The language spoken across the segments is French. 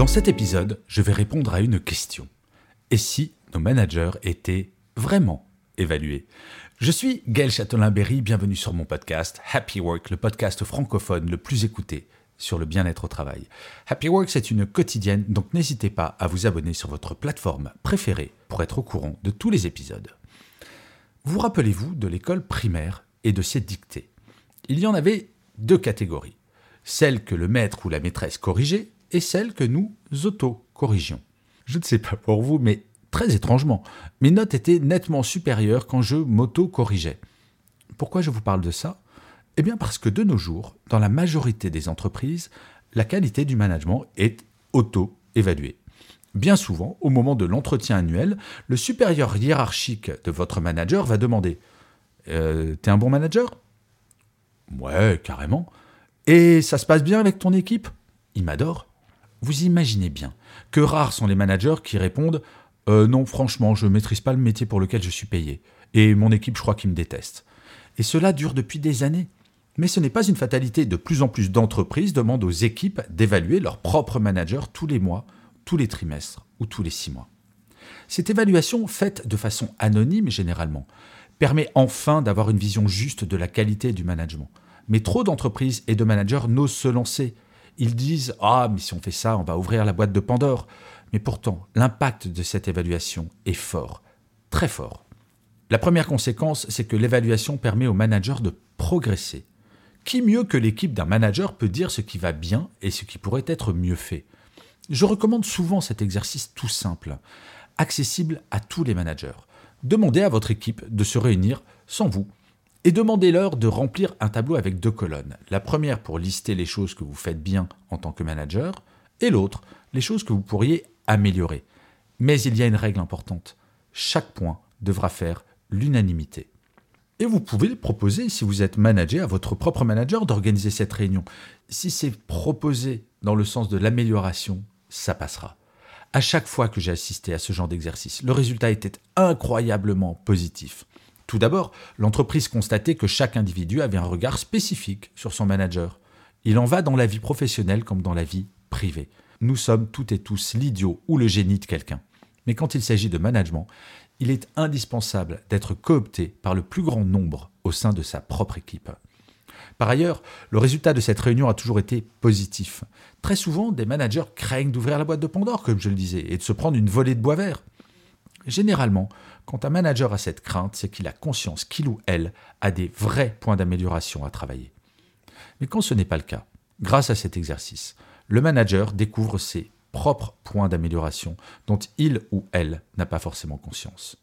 Dans cet épisode, je vais répondre à une question. Et si nos managers étaient vraiment évalués? Je suis Gaël Châtelain-Berry, bienvenue sur mon podcast Happy Work, le podcast francophone le plus écouté sur le bien-être au travail. Happy Work, c'est une quotidienne, donc n'hésitez pas à vous abonner sur votre plateforme préférée pour être au courant de tous les épisodes. Vous rappelez-vous de l'école primaire et de ses dictées? Il y en avait deux catégories. Celle que le maître ou la maîtresse corrigeait et celle que nous auto-corrigions. Je ne sais pas pour vous, mais très étrangement, mes notes étaient nettement supérieures quand je m'auto-corrigeais. Pourquoi je vous parle de ça? Eh bien parce que de nos jours, dans la majorité des entreprises, la qualité du management est auto-évaluée. Bien souvent, au moment de l'entretien annuel, le supérieur hiérarchique de votre manager va demander euh, T'es un bon manager? Ouais, carrément. Et ça se passe bien avec ton équipe? Il m'adore. Vous imaginez bien que rares sont les managers qui répondent euh, Non, franchement, je ne maîtrise pas le métier pour lequel je suis payé. Et mon équipe, je crois qu'ils me déteste. Et cela dure depuis des années. Mais ce n'est pas une fatalité. De plus en plus d'entreprises demandent aux équipes d'évaluer leur propre manager tous les mois tous les trimestres ou tous les six mois. Cette évaluation, faite de façon anonyme généralement, permet enfin d'avoir une vision juste de la qualité du management. Mais trop d'entreprises et de managers n'osent se lancer. Ils disent Ah, mais si on fait ça, on va ouvrir la boîte de Pandore. Mais pourtant, l'impact de cette évaluation est fort, très fort. La première conséquence, c'est que l'évaluation permet au manager de progresser. Qui mieux que l'équipe d'un manager peut dire ce qui va bien et ce qui pourrait être mieux fait? Je recommande souvent cet exercice tout simple, accessible à tous les managers. Demandez à votre équipe de se réunir sans vous et demandez-leur de remplir un tableau avec deux colonnes. La première pour lister les choses que vous faites bien en tant que manager et l'autre les choses que vous pourriez améliorer. Mais il y a une règle importante. Chaque point devra faire l'unanimité. Et vous pouvez le proposer, si vous êtes manager, à votre propre manager d'organiser cette réunion. Si c'est proposé dans le sens de l'amélioration ça passera. À chaque fois que j'ai assisté à ce genre d'exercice, le résultat était incroyablement positif. Tout d'abord, l'entreprise constatait que chaque individu avait un regard spécifique sur son manager. Il en va dans la vie professionnelle comme dans la vie privée. Nous sommes toutes et tous l'idiot ou le génie de quelqu'un. Mais quand il s'agit de management, il est indispensable d'être coopté par le plus grand nombre au sein de sa propre équipe. Par ailleurs, le résultat de cette réunion a toujours été positif. Très souvent, des managers craignent d'ouvrir la boîte de Pandore, comme je le disais, et de se prendre une volée de bois vert. Généralement, quand un manager a cette crainte, c'est qu'il a conscience qu'il ou elle a des vrais points d'amélioration à travailler. Mais quand ce n'est pas le cas, grâce à cet exercice, le manager découvre ses propres points d'amélioration dont il ou elle n'a pas forcément conscience.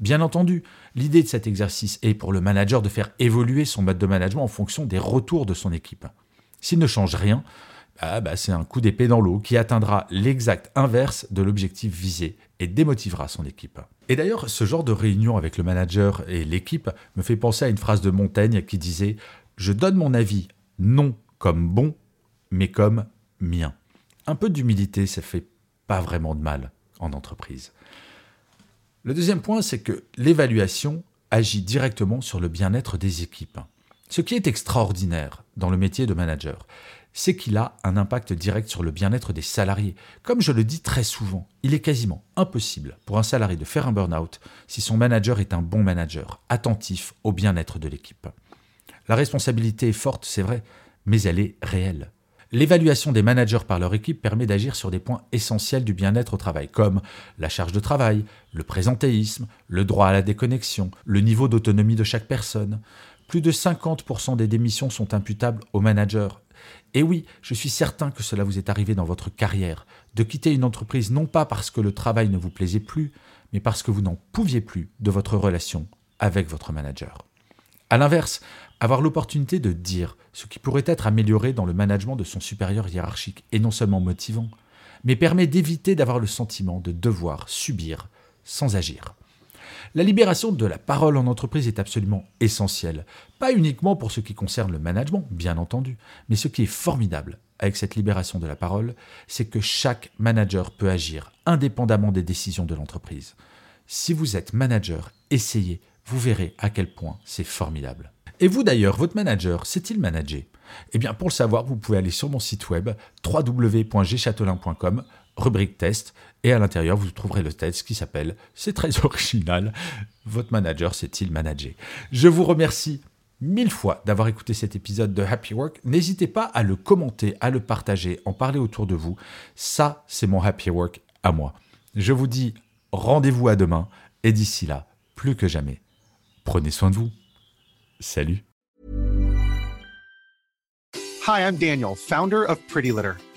Bien entendu, l'idée de cet exercice est pour le manager de faire évoluer son mode de management en fonction des retours de son équipe. S'il ne change rien, ah bah, c'est un coup d'épée dans l'eau qui atteindra l'exact inverse de l'objectif visé et démotivera son équipe. Et d'ailleurs, ce genre de réunion avec le manager et l'équipe me fait penser à une phrase de Montaigne qui disait ⁇ Je donne mon avis non comme bon, mais comme mien ⁇ Un peu d'humilité, ça fait pas vraiment de mal en entreprise. Le deuxième point, c'est que l'évaluation agit directement sur le bien-être des équipes. Ce qui est extraordinaire dans le métier de manager, c'est qu'il a un impact direct sur le bien-être des salariés. Comme je le dis très souvent, il est quasiment impossible pour un salarié de faire un burn-out si son manager est un bon manager, attentif au bien-être de l'équipe. La responsabilité est forte, c'est vrai, mais elle est réelle. L'évaluation des managers par leur équipe permet d'agir sur des points essentiels du bien-être au travail, comme la charge de travail, le présentéisme, le droit à la déconnexion, le niveau d'autonomie de chaque personne. Plus de 50% des démissions sont imputables aux managers. Et oui, je suis certain que cela vous est arrivé dans votre carrière, de quitter une entreprise non pas parce que le travail ne vous plaisait plus, mais parce que vous n'en pouviez plus de votre relation avec votre manager. A l'inverse, avoir l'opportunité de dire ce qui pourrait être amélioré dans le management de son supérieur hiérarchique est non seulement motivant, mais permet d'éviter d'avoir le sentiment de devoir subir sans agir. La libération de la parole en entreprise est absolument essentielle, pas uniquement pour ce qui concerne le management, bien entendu, mais ce qui est formidable avec cette libération de la parole, c'est que chaque manager peut agir indépendamment des décisions de l'entreprise. Si vous êtes manager, essayez, vous verrez à quel point c'est formidable. Et vous d'ailleurs, votre manager, sait-il manager? Eh bien, pour le savoir, vous pouvez aller sur mon site web www.gchatelain.com, rubrique test, et à l'intérieur, vous trouverez le test qui s'appelle, c'est très original, votre manager sait-il manager Je vous remercie mille fois d'avoir écouté cet épisode de Happy Work. N'hésitez pas à le commenter, à le partager, en parler autour de vous. Ça, c'est mon Happy Work à moi. Je vous dis rendez-vous à demain, et d'ici là, plus que jamais, prenez soin de vous. Salut Hi, I'm Daniel, founder of Pretty Litter.